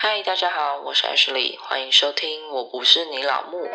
嗨，大家好，我是 Ashley，欢迎收听《我不是你老木》。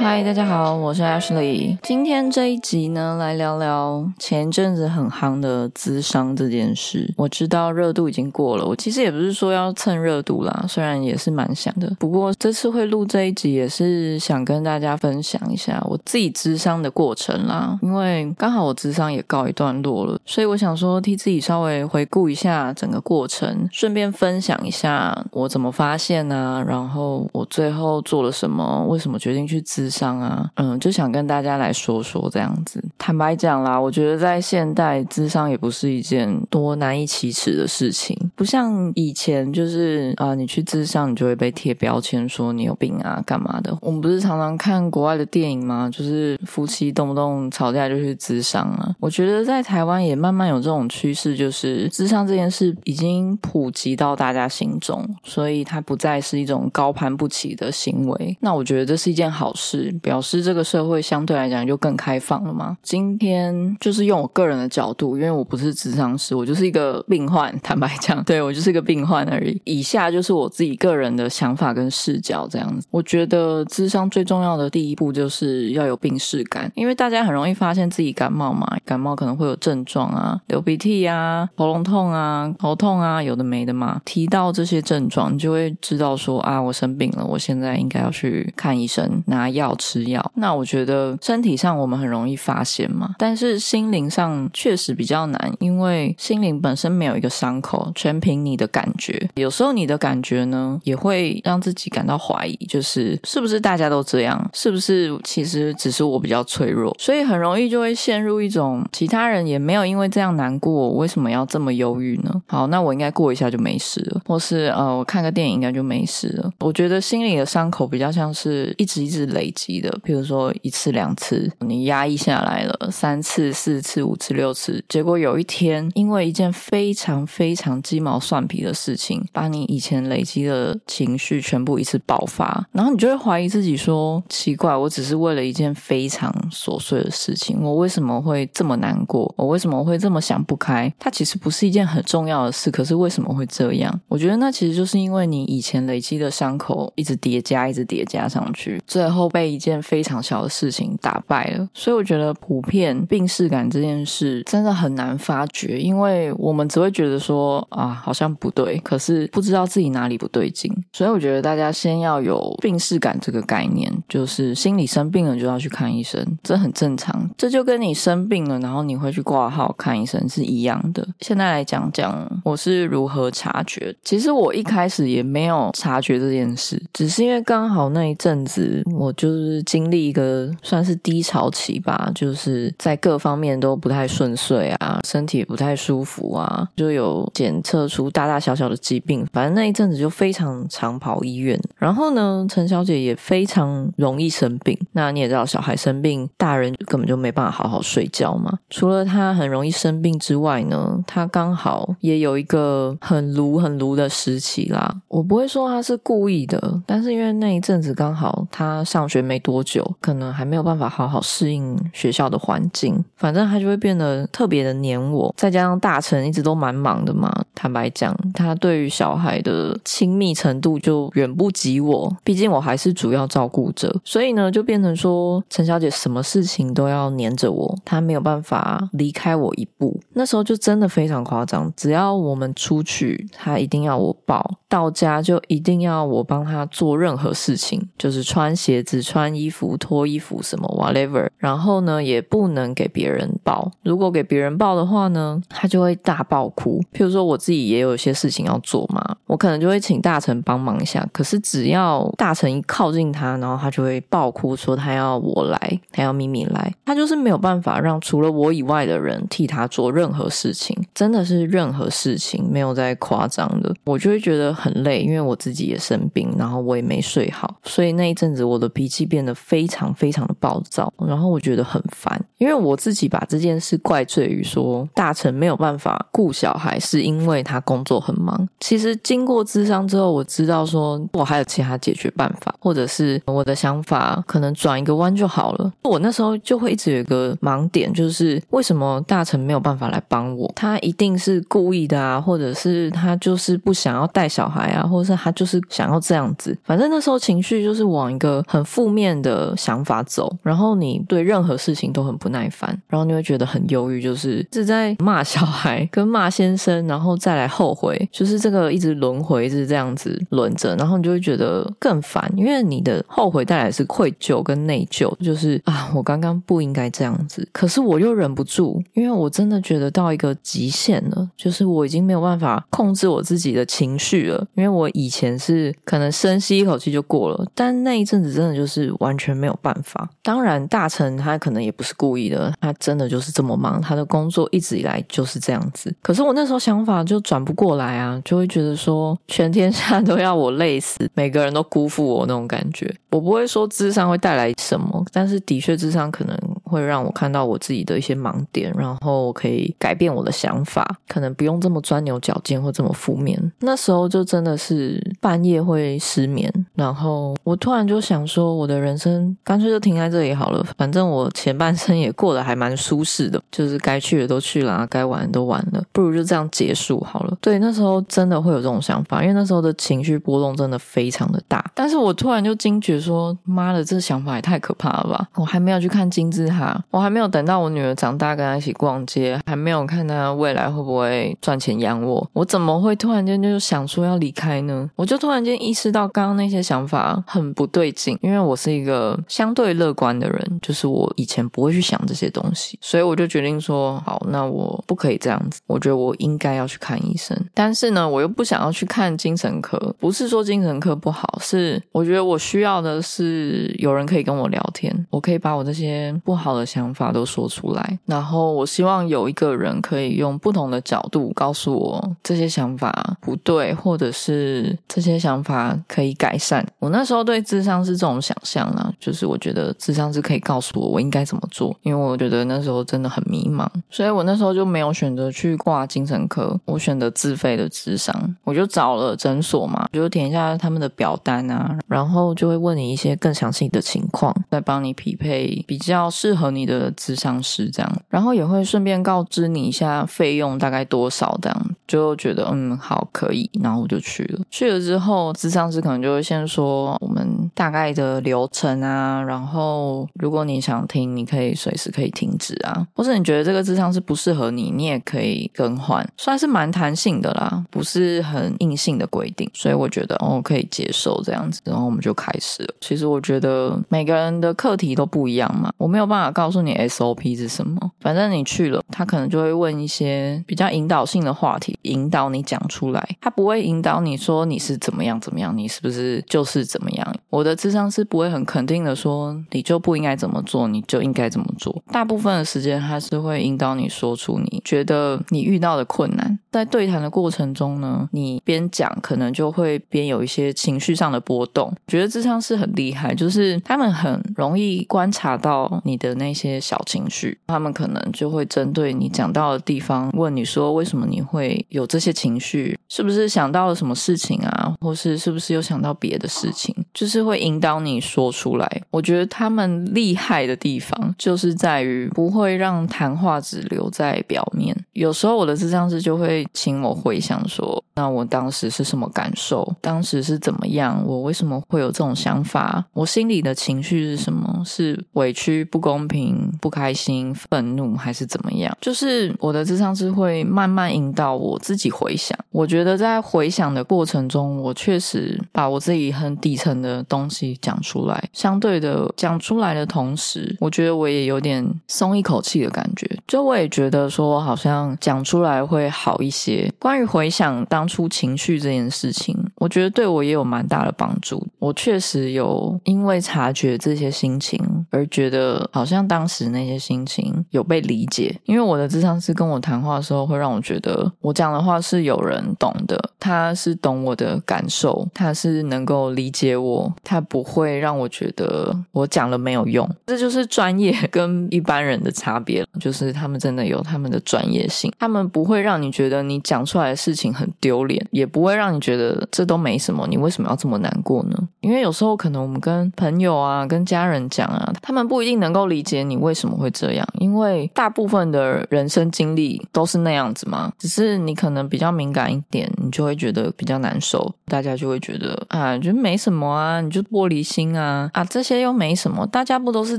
嗨，大家好，我是 Ashley。今天这一集呢，来聊聊前一阵子很夯的资商这件事。我知道热度已经过了，我其实也不是说要蹭热度啦，虽然也是蛮想的。不过这次会录这一集，也是想跟大家分享一下我自己资商的过程啦。因为刚好我资商也告一段落了，所以我想说替自己稍微回顾一下整个过程，顺便分享一下我怎么发现啊，然后我最后做了什么，为什么决定去资。商啊，嗯，就想跟大家来说说这样子。坦白讲啦，我觉得在现代，智商也不是一件多难以启齿的事情，不像以前，就是啊，你去智商，你就会被贴标签，说你有病啊，干嘛的。我们不是常常看国外的电影吗？就是夫妻动不动吵架就去智商啊。我觉得在台湾也慢慢有这种趋势，就是智商这件事已经普及到大家心中，所以它不再是一种高攀不起的行为。那我觉得这是一件好事。表示这个社会相对来讲就更开放了吗？今天就是用我个人的角度，因为我不是智商师，我就是一个病患。坦白讲，对我就是一个病患而已。以下就是我自己个人的想法跟视角，这样子。我觉得智商最重要的第一步就是要有病视感，因为大家很容易发现自己感冒嘛，感冒可能会有症状啊，流鼻涕啊，喉咙痛啊，头痛啊，有的没的嘛。提到这些症状，你就会知道说啊，我生病了，我现在应该要去看医生拿药。吃药，那我觉得身体上我们很容易发现嘛，但是心灵上确实比较难，因为心灵本身没有一个伤口，全凭你的感觉。有时候你的感觉呢，也会让自己感到怀疑，就是是不是大家都这样？是不是其实只是我比较脆弱？所以很容易就会陷入一种其他人也没有因为这样难过，为什么要这么忧郁呢？好，那我应该过一下就没事了，或是呃，我看个电影应该就没事了。我觉得心里的伤口比较像是一直一直累。的，比如说一次两次，你压抑下来了三次、四次、五次、六次，结果有一天因为一件非常非常鸡毛蒜皮的事情，把你以前累积的情绪全部一次爆发，然后你就会怀疑自己说：奇怪，我只是为了一件非常琐碎的事情，我为什么会这么难过？我为什么会这么想不开？它其实不是一件很重要的事，可是为什么会这样？我觉得那其实就是因为你以前累积的伤口一直叠加，一直叠加上去，最后被。一件非常小的事情打败了，所以我觉得普遍病视感这件事真的很难发觉，因为我们只会觉得说啊，好像不对，可是不知道自己哪里不对劲。所以我觉得大家先要有病视感这个概念，就是心理生病了就要去看医生，这很正常。这就跟你生病了，然后你会去挂号看医生是一样的。现在来讲讲我是如何察觉。其实我一开始也没有察觉这件事，只是因为刚好那一阵子我就。就是经历一个算是低潮期吧，就是在各方面都不太顺遂啊，身体不太舒服啊，就有检测出大大小小的疾病，反正那一阵子就非常常跑医院。然后呢，陈小姐也非常容易生病。那你也知道，小孩生病，大人根本就没办法好好睡觉嘛。除了她很容易生病之外呢，她刚好也有一个很炉很炉的时期啦。我不会说她是故意的，但是因为那一阵子刚好她上学。没多久，可能还没有办法好好适应学校的环境，反正他就会变得特别的黏我。再加上大成一直都蛮忙的嘛，坦白讲，他对于小孩的亲密程度就远不及我。毕竟我还是主要照顾者，所以呢，就变成说陈小姐什么事情都要黏着我，她没有办法离开我一步。那时候就真的非常夸张，只要我们出去，她一定要我抱；到家就一定要我帮她做任何事情，就是穿鞋子穿。穿衣服、脱衣服什么 whatever，然后呢，也不能给别人抱。如果给别人抱的话呢，他就会大爆哭。譬如说，我自己也有一些事情要做嘛，我可能就会请大臣帮忙一下。可是只要大臣一靠近他，然后他就会爆哭，说他要我来，他要咪咪来。他就是没有办法让除了我以外的人替他做任何事情，真的是任何事情没有在夸张的。我就会觉得很累，因为我自己也生病，然后我也没睡好，所以那一阵子我的脾气。变得非常非常的暴躁，然后我觉得很烦，因为我自己把这件事怪罪于说大成没有办法顾小孩，是因为他工作很忙。其实经过咨商之后，我知道说我还有其他解决办法，或者是我的想法可能转一个弯就好了。我那时候就会一直有一个盲点，就是为什么大成没有办法来帮我？他一定是故意的啊，或者是他就是不想要带小孩啊，或者是他就是想要这样子。反正那时候情绪就是往一个很负面的想法走，然后你对任何事情都很不耐烦，然后你会觉得很忧郁，就是是在骂小孩跟骂先生，然后再来后悔，就是这个一直轮回，一直这样子。轮着，然后你就会觉得更烦，因为你的后悔带来是愧疚跟内疚，就是啊，我刚刚不应该这样子，可是我又忍不住，因为我真的觉得到一个极限了，就是我已经没有办法控制我自己的情绪了，因为我以前是可能深吸一口气就过了，但那一阵子真的就是是完全没有办法。当然，大成他可能也不是故意的，他真的就是这么忙，他的工作一直以来就是这样子。可是我那时候想法就转不过来啊，就会觉得说全天下都要我累死，每个人都辜负我那种感觉。我不会说智商会带来什么，但是的确智商可能会让我看到我自己的一些盲点，然后可以改变我的想法，可能不用这么钻牛角尖或这么负面。那时候就真的是半夜会失眠，然后我突然就想说，我的人生干脆就停在这里好了，反正我前半生也过得还蛮舒适的，就是该去的都去了，该玩的都玩了，不如就这样结束好了。对，那时候真的会有这种想法，因为那时候的情绪波动真的非常的大。但是我突然就惊觉说，妈的，这想法也太可怕了吧！我还没有去看金字塔，我还没有等到我女儿长大跟她一起逛街，还没有看她未来会不会赚钱养我，我怎么会突然间就想说要离开呢？我就突然间意识到刚刚那些想法很不对劲，因为我是一个相对乐观的人，就是我以前不会去想这些东西，所以我就决定说，好，那我不可以这样子，我觉得我应该要去看医生。但是呢，我又不想要去看精神科，不是说精神科不好，是我觉得我需要的是有人可以跟我聊天，我可以把我这些不好的想法都说出来，然后我希望有一个人可以用不同的角度告诉我这些想法不对，或者是这些想法可以改善。我那时候对智商是这种想象啦，就是我觉得智商是可以告诉我我应该怎么做，因为我觉得那时候真的很迷茫，所以我那时候就没有选择去挂精神科，我选择自费的智商，我就找了诊所嘛，就填一下他们的表单啊，然后就会问你一些更详细的情况，再帮你匹配比较适合你的智商师这样，然后也会顺便告知你一下费用大概多少这样，就觉得嗯好可以，然后我就去了。去了之后，智商师可能就会先说我们大概的流程啊，然后如果你想听，你可以随时可以停止啊，或者你觉得这个智商是不适合你，你也可以更换，算是蛮弹性的啦，不是很硬性的规定，所以我觉得哦可以接受这样子，然后我们就开始了。其实我觉得每个人的课题都不一样嘛，我没有办法告诉你 SOP 是什么，反正你去了，他可能就会问一些比较引导性的话题，引导你讲出来，他不会引导你说你是怎么样怎么样，你是不是就是怎么样。我的智商是不会很肯定的说你就不应该怎么做，你就应该怎么做。大部分的时间他是会引导你说出你觉得你遇到的困难，在对谈的过程中呢，你边讲可能就会边有一些情绪上的波动。觉得智商是很厉害，就是他们很容易观察到你的那些小情绪，他们可能就会针对你讲到的地方问你说为什么你会有这些情绪，是不是想到了什么事情啊，或是是不是又想到别的事情，就是会引导你说出来。我觉得他们厉害的地方就是在于不会让谈话只留在表面。有时候我的智商师就会请我回想说，那我当时是什么感受，当时是怎么样，我为什么会有这种想法，我心里的情绪是什么，是委屈、不公平、不开心、愤怒，还是怎么样？就是我的智商师会慢慢引导我自己回想。我觉得在回想的过程中，我确实把我自己很底层的东东西讲出来。相对的，讲出来的同时，我觉得我也有点松一口气的感觉。就我也觉得说，好像讲出来会好一一些。关于回想当初情绪这件事情，我觉得对我也有蛮大的帮助。我确实有因为察觉这些心情而觉得好像当时那些心情有被理解。因为我的智商师跟我谈话的时候，会让我觉得我讲的话是有人懂的，他是懂我的感受，他是能够理解我，他不会让我觉得我讲了没有用。这就是专业 跟一般人的差别，就是他们真的有他们的专业性，他们不会让你觉得你讲出来的事情很丢脸，也不会让你觉得这都没什么，你为什么要这么难过呢？因为有时候可能我们跟朋友啊、跟家人讲啊，他们不一定能够理解你为什么会这样，因为大部分的人生经历都是那样子嘛。只是你可能比较敏感一点，你就会觉得比较难受，大家就会觉得啊，觉得没什么啊，你就玻璃心啊啊，这些又没什么，大家不都是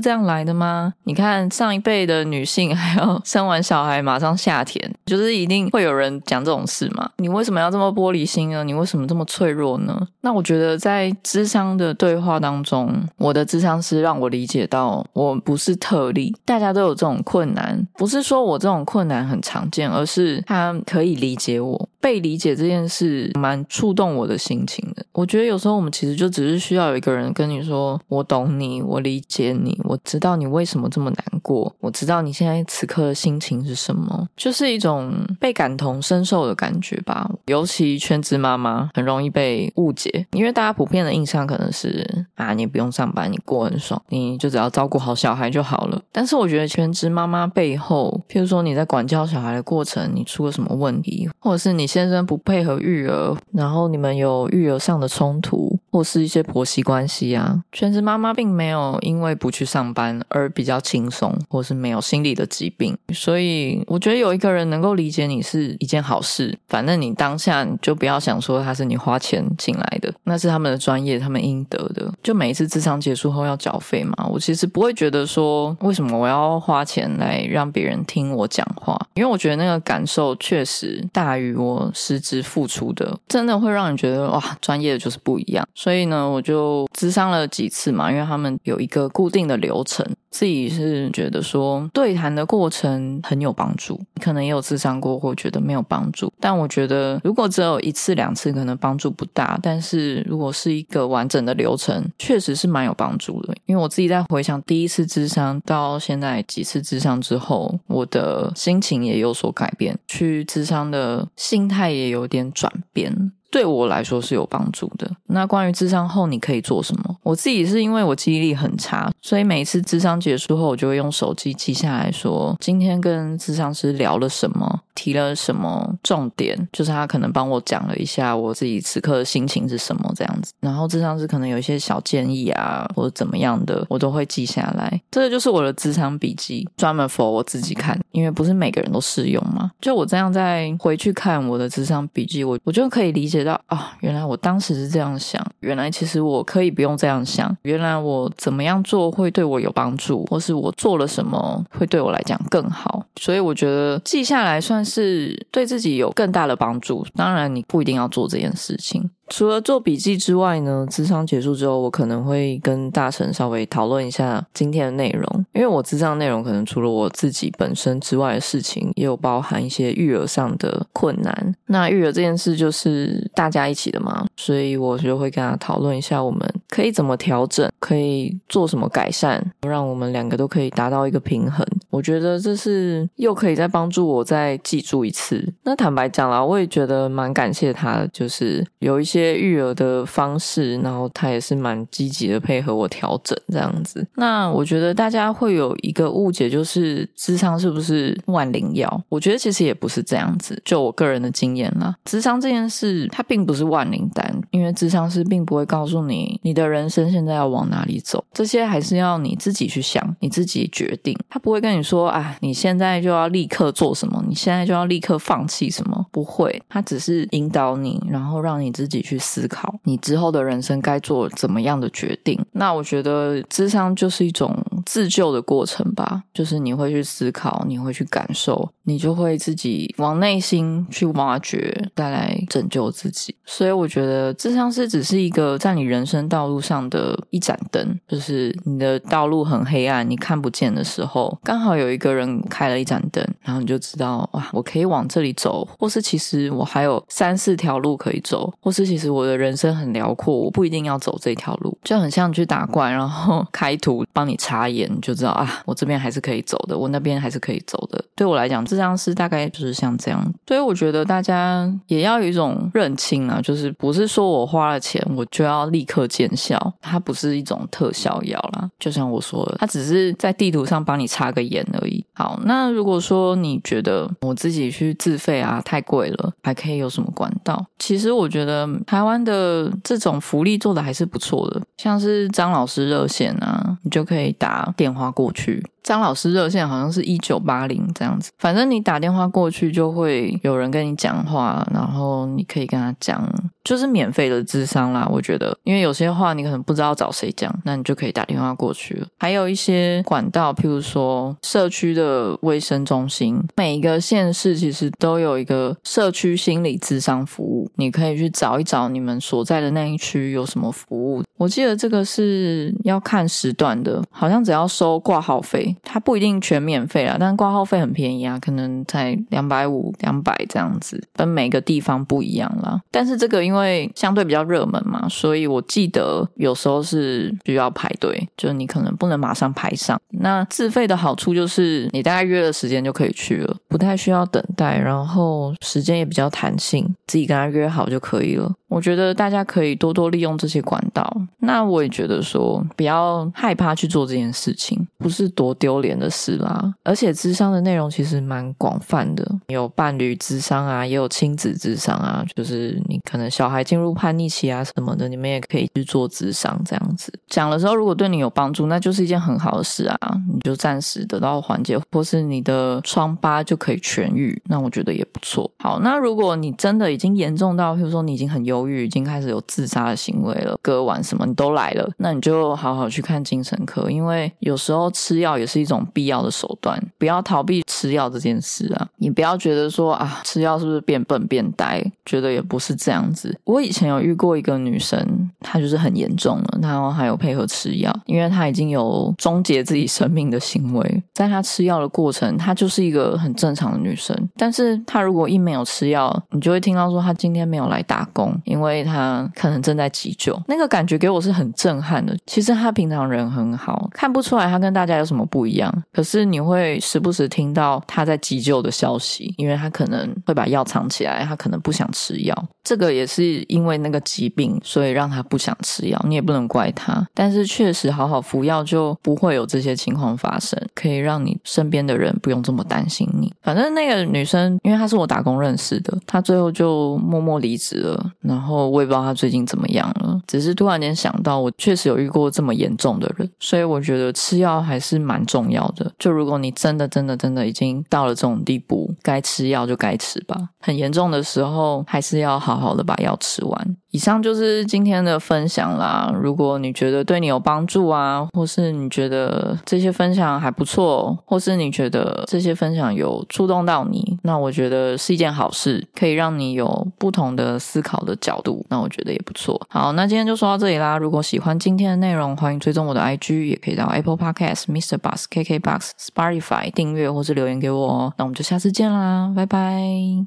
这样来的吗？你看上一辈的女性 还要生完小孩马上下田，就是一定会有人讲这种事嘛？你为什么要这么玻璃心呢？你为什么这么脆弱呢？那我觉得在智商的对话当中，我的智商师让我理解到，我不是特例，大家都有这种困难，不是说我这种困难很常见，而是他可以理解我，被理解这件事蛮触动我的心情的。我觉得有时候我们其实就只是需要有一个人跟你说：“我懂你，我理解你，我知道你为什么这么难过，我知道你现在此刻的心情是什么。”就是一种被感同身受的感觉吧。尤其全职妈妈很容易被误解，因为大家普遍的印象可能是啊，你不用上班，你过很爽，你就只要照顾好小孩就好了。但是我觉得全职妈妈背后，譬如说你在管教小孩的过程，你出了什么问题，或者是你先生不配合育儿，然后你们有育儿上的冲突，或是一些婆媳关系啊，全职妈妈并没有因为不去上班而比较轻松，或是没有心理的疾病。所以我觉得有一个人能够理解你是一件好事。反正你当下你就不要想说他是你花钱请来的，那是他们的专业，他们应得的。就每一次智商结束后要缴费嘛，我其实不会觉得说为什么我要花钱来让别人听我讲话，因为我觉得那个感受确实大于我实质付出的，真的会让你觉得哇，专业的就是不一样。所以呢，我就智商了几次嘛，因为他们有一个固定的流程，自己是觉得说对谈的过程很有帮助，可能也有智商过或觉得没有帮助，但我觉得如果只有一次两次，可能帮助不大，但是如果是一个完整的流程，确实是蛮有帮助的。因为我自己在回想第一次智商到现在几次智商之后，我的心情也有所改变，去智商的心态也有点转变。对我来说是有帮助的。那关于智商后你可以做什么？我自己是因为我记忆力很差，所以每一次智商结束后，我就会用手机记下来说今天跟智商师聊了什么，提了什么重点，就是他可能帮我讲了一下我自己此刻的心情是什么这样子。然后智商是可能有一些小建议啊，或者怎么样的，我都会记下来。这个就是我的智商笔记，专门 for 我自己看，因为不是每个人都适用嘛。就我这样再回去看我的智商笔记，我我就可以理解。到啊，原来我当时是这样想，原来其实我可以不用这样想，原来我怎么样做会对我有帮助，或是我做了什么会对我来讲更好，所以我觉得记下来算但是对自己有更大的帮助。当然，你不一定要做这件事情。除了做笔记之外呢，智商结束之后，我可能会跟大神稍微讨论一下今天的内容，因为我智商内容可能除了我自己本身之外的事情，也有包含一些育儿上的困难。那育儿这件事就是大家一起的嘛，所以我就会跟他讨论一下，我们可以怎么调整，可以做什么改善，让我们两个都可以达到一个平衡。我觉得这是又可以再帮助我再记住一次。那坦白讲啦，我也觉得蛮感谢他的，就是有一些。些育儿的方式，然后他也是蛮积极的配合我调整这样子。那我觉得大家会有一个误解，就是智商是不是万灵药？我觉得其实也不是这样子。就我个人的经验啦，智商这件事它并不是万灵丹，因为智商是并不会告诉你你的人生现在要往哪里走，这些还是要你自己去想，你自己决定。他不会跟你你说啊，你现在就要立刻做什么，你现在就要立刻放弃什么，不会。他只是引导你，然后让你自己。去思考你之后的人生该做怎么样的决定。那我觉得智商就是一种自救的过程吧，就是你会去思考，你会去感受，你就会自己往内心去挖掘，再来拯救自己。所以我觉得智商是只是一个在你人生道路上的一盏灯，就是你的道路很黑暗，你看不见的时候，刚好有一个人开了一盏灯，然后你就知道哇，我可以往这里走，或是其实我还有三四条路可以走，或是其实我的人生很辽阔，我不一定要走这条路，就很像去打怪，然后开图帮你查眼，就知道啊，我这边还是可以走的，我那边还是可以走的。对我来讲，智商是大概就是像这样，所以我觉得大家也要有一种认清啊，就是不是说我花了钱我就要立刻见效，它不是一种特效药啦。就像我说的，它只是在地图上帮你插个眼而已。好，那如果说你觉得我自己去自费啊太贵了，还可以有什么管道？其实我觉得台湾的这种福利做的还是不错的，像是张老师热线啊，你就可以打电话过去。张老师热线好像是一九八零这样子，反正你打电话过去就会有人跟你讲话，然后你可以跟他讲，就是免费的智商啦。我觉得，因为有些话你可能不知道找谁讲，那你就可以打电话过去了。还有一些管道，譬如说社区的卫生中心，每一个县市其实都有一个社区心理智商服务，你可以去找一找你们所在的那一区有什么服务。我记得这个是要看时段的，好像只要收挂号费。它不一定全免费啦，但挂号费很便宜啊，可能才两百五、两百这样子，跟每个地方不一样啦。但是这个因为相对比较热门嘛，所以我记得有时候是需要排队，就你可能不能马上排上。那自费的好处就是你大概约了时间就可以去了，不太需要等待，然后时间也比较弹性，自己跟他约好就可以了。我觉得大家可以多多利用这些管道。那我也觉得说，不要害怕去做这件事情，不是多丢脸的事啦。而且智商的内容其实蛮广泛的，有伴侣智商啊，也有亲子智商啊。就是你可能小孩进入叛逆期啊什么的，你们也可以去做智商这样子。讲的时候，如果对你有帮助，那就是一件很好的事啊。你就暂时得到缓解，或是你的疮疤就可以痊愈，那我觉得也不错。好，那如果你真的已经严重到，比如说你已经很忧。忧郁已经开始有自杀的行为了，割腕什么你都来了，那你就好好去看精神科，因为有时候吃药也是一种必要的手段，不要逃避吃药这件事啊！你不要觉得说啊，吃药是不是变笨变呆？觉得也不是这样子。我以前有遇过一个女生，她就是很严重了，然后还有配合吃药，因为她已经有终结自己生命的行为，在她吃药的过程，她就是一个很正常的女生，但是她如果一没有吃药，你就会听到说她今天没有来打工。因为他可能正在急救，那个感觉给我是很震撼的。其实他平常人很好，看不出来他跟大家有什么不一样。可是你会时不时听到他在急救的消息，因为他可能会把药藏起来，他可能不想吃药。这个也是因为那个疾病，所以让他不想吃药。你也不能怪他，但是确实好好服药就不会有这些情况发生，可以让你身边的人不用这么担心你。反正那个女生，因为她是我打工认识的，她最后就默默离职了。然后我也不知道他最近怎么样了，只是突然间想到，我确实有遇过这么严重的人，所以我觉得吃药还是蛮重要的。就如果你真的、真的、真的已经到了这种地步，该吃药就该吃吧。很严重的时候，还是要好好的把药吃完。以上就是今天的分享啦。如果你觉得对你有帮助啊，或是你觉得这些分享还不错，或是你觉得这些分享有触动到你，那我觉得是一件好事，可以让你有不同的思考的角度。那我觉得也不错。好，那今天就说到这里啦。如果喜欢今天的内容，欢迎追踪我的 IG，也可以到 Apple Podcast、Mr. Bus、KK Box、Spotify 订阅或是留言给我哦。那我们就下次见啦，拜拜。